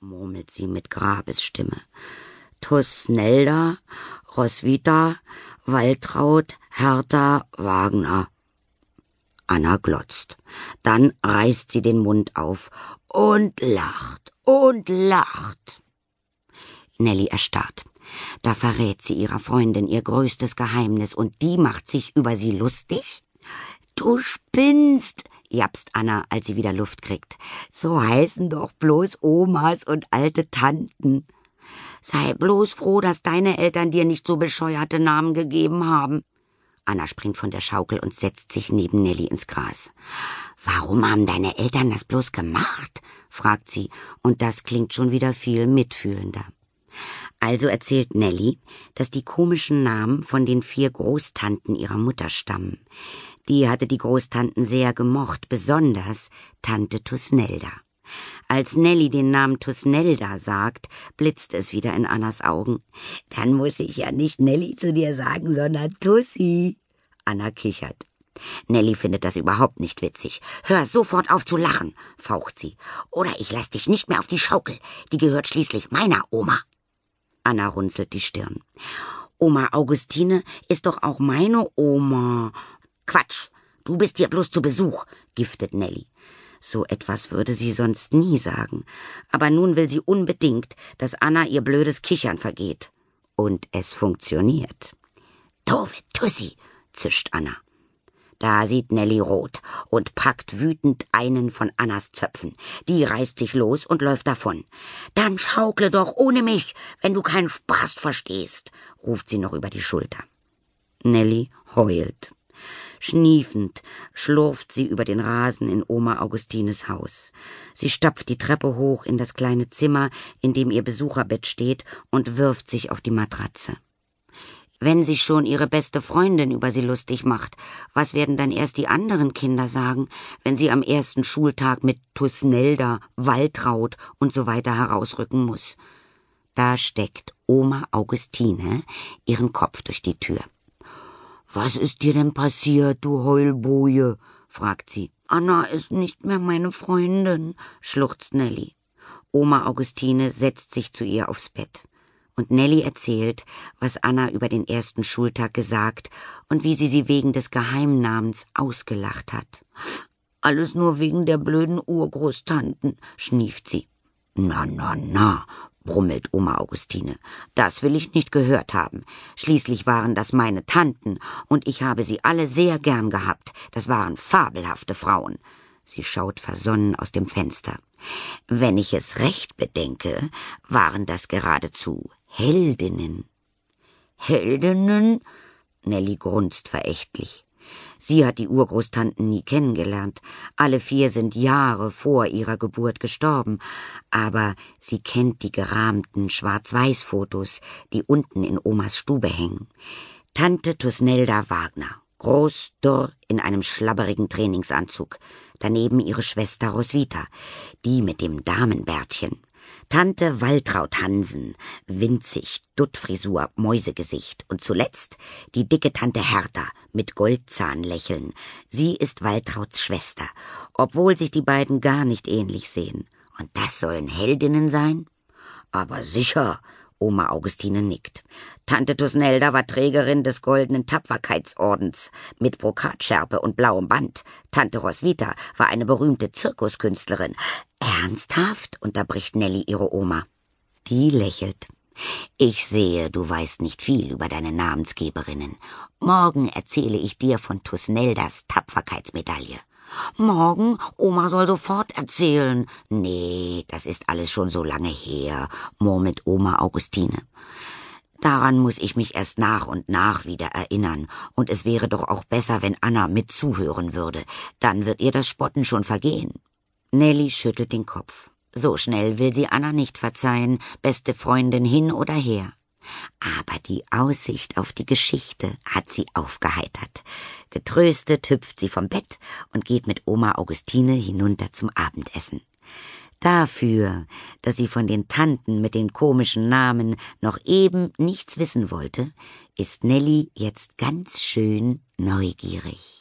murmelt sie mit Grabesstimme. Tusnelda, Roswitha, Waltraud, Hertha, Wagner. Anna glotzt. Dann reißt sie den Mund auf und lacht und lacht. Nelly erstarrt. Da verrät sie ihrer Freundin ihr größtes Geheimnis und die macht sich über sie lustig? Du spinnst, japst Anna, als sie wieder Luft kriegt. So heißen doch bloß Omas und alte Tanten. Sei bloß froh, dass deine Eltern dir nicht so bescheuerte Namen gegeben haben. Anna springt von der Schaukel und setzt sich neben Nelly ins Gras. Warum haben deine Eltern das bloß gemacht? fragt sie, und das klingt schon wieder viel mitfühlender. Also erzählt Nelly, dass die komischen Namen von den vier Großtanten ihrer Mutter stammen. Die hatte die Großtanten sehr gemocht, besonders Tante Tusnelda. Als Nelly den Namen Tusnelda sagt, blitzt es wieder in Annas Augen. Dann muss ich ja nicht Nelly zu dir sagen, sondern Tussi. Anna kichert. Nelly findet das überhaupt nicht witzig. Hör sofort auf zu lachen, faucht sie. Oder ich lass dich nicht mehr auf die Schaukel. Die gehört schließlich meiner Oma. Anna runzelt die Stirn. Oma Augustine ist doch auch meine Oma. Quatsch, du bist hier bloß zu Besuch, giftet Nelly. So etwas würde sie sonst nie sagen. Aber nun will sie unbedingt, dass Anna ihr blödes Kichern vergeht. Und es funktioniert. Doofe Tussi, zischt Anna. Da sieht Nelly rot und packt wütend einen von Annas Zöpfen. Die reißt sich los und läuft davon. Dann schaukle doch ohne mich, wenn du keinen Spaß verstehst, ruft sie noch über die Schulter. Nelly heult. Schniefend schlurft sie über den Rasen in Oma Augustines Haus. Sie stapft die Treppe hoch in das kleine Zimmer, in dem ihr Besucherbett steht, und wirft sich auf die Matratze. Wenn sich schon ihre beste Freundin über sie lustig macht, was werden dann erst die anderen Kinder sagen, wenn sie am ersten Schultag mit Tusnelda, Waltraud und so weiter herausrücken muss? Da steckt Oma Augustine ihren Kopf durch die Tür. Was ist dir denn passiert, du Heulboje? fragt sie. Anna ist nicht mehr meine Freundin, schluchzt Nelly. Oma Augustine setzt sich zu ihr aufs Bett und Nelly erzählt, was Anna über den ersten Schultag gesagt und wie sie sie wegen des Geheimnamens ausgelacht hat. Alles nur wegen der blöden Urgroßtanten, schnieft sie. Na, na, na, brummelt Oma Augustine. Das will ich nicht gehört haben. Schließlich waren das meine Tanten, und ich habe sie alle sehr gern gehabt. Das waren fabelhafte Frauen. Sie schaut versonnen aus dem Fenster. Wenn ich es recht bedenke, waren das geradezu Heldinnen. Heldinnen? Nelly grunzt verächtlich. Sie hat die Urgroßtanten nie kennengelernt. Alle vier sind Jahre vor ihrer Geburt gestorben. Aber sie kennt die gerahmten Schwarz-Weiß-Fotos, die unten in Omas Stube hängen. Tante Tusnelda Wagner. Groß, dürr, in einem schlabberigen Trainingsanzug. Daneben ihre Schwester Roswitha, die mit dem Damenbärtchen. Tante Waltraud Hansen, winzig, Duttfrisur, Mäusegesicht und zuletzt die dicke Tante Hertha mit Goldzahnlächeln. Sie ist Waltrauds Schwester, obwohl sich die beiden gar nicht ähnlich sehen. Und das sollen Heldinnen sein? Aber sicher, Oma Augustine nickt. Tante Tusnelda war Trägerin des goldenen Tapferkeitsordens mit Brokatschärpe und blauem Band. Tante Roswitha war eine berühmte Zirkuskünstlerin. Ernsthaft? unterbricht Nelly ihre Oma. Die lächelt. Ich sehe, du weißt nicht viel über deine Namensgeberinnen. Morgen erzähle ich dir von Tusneldas Tapferkeitsmedaille. Morgen? Oma soll sofort erzählen. Nee, das ist alles schon so lange her, murmelt Oma Augustine. Daran muss ich mich erst nach und nach wieder erinnern, und es wäre doch auch besser, wenn Anna mit zuhören würde. Dann wird ihr das Spotten schon vergehen. Nelly schüttelt den Kopf. So schnell will sie Anna nicht verzeihen, beste Freundin hin oder her. Aber die Aussicht auf die Geschichte hat sie aufgeheitert. Getröstet hüpft sie vom Bett und geht mit Oma Augustine hinunter zum Abendessen. Dafür, dass sie von den Tanten mit den komischen Namen noch eben nichts wissen wollte, ist Nelly jetzt ganz schön neugierig.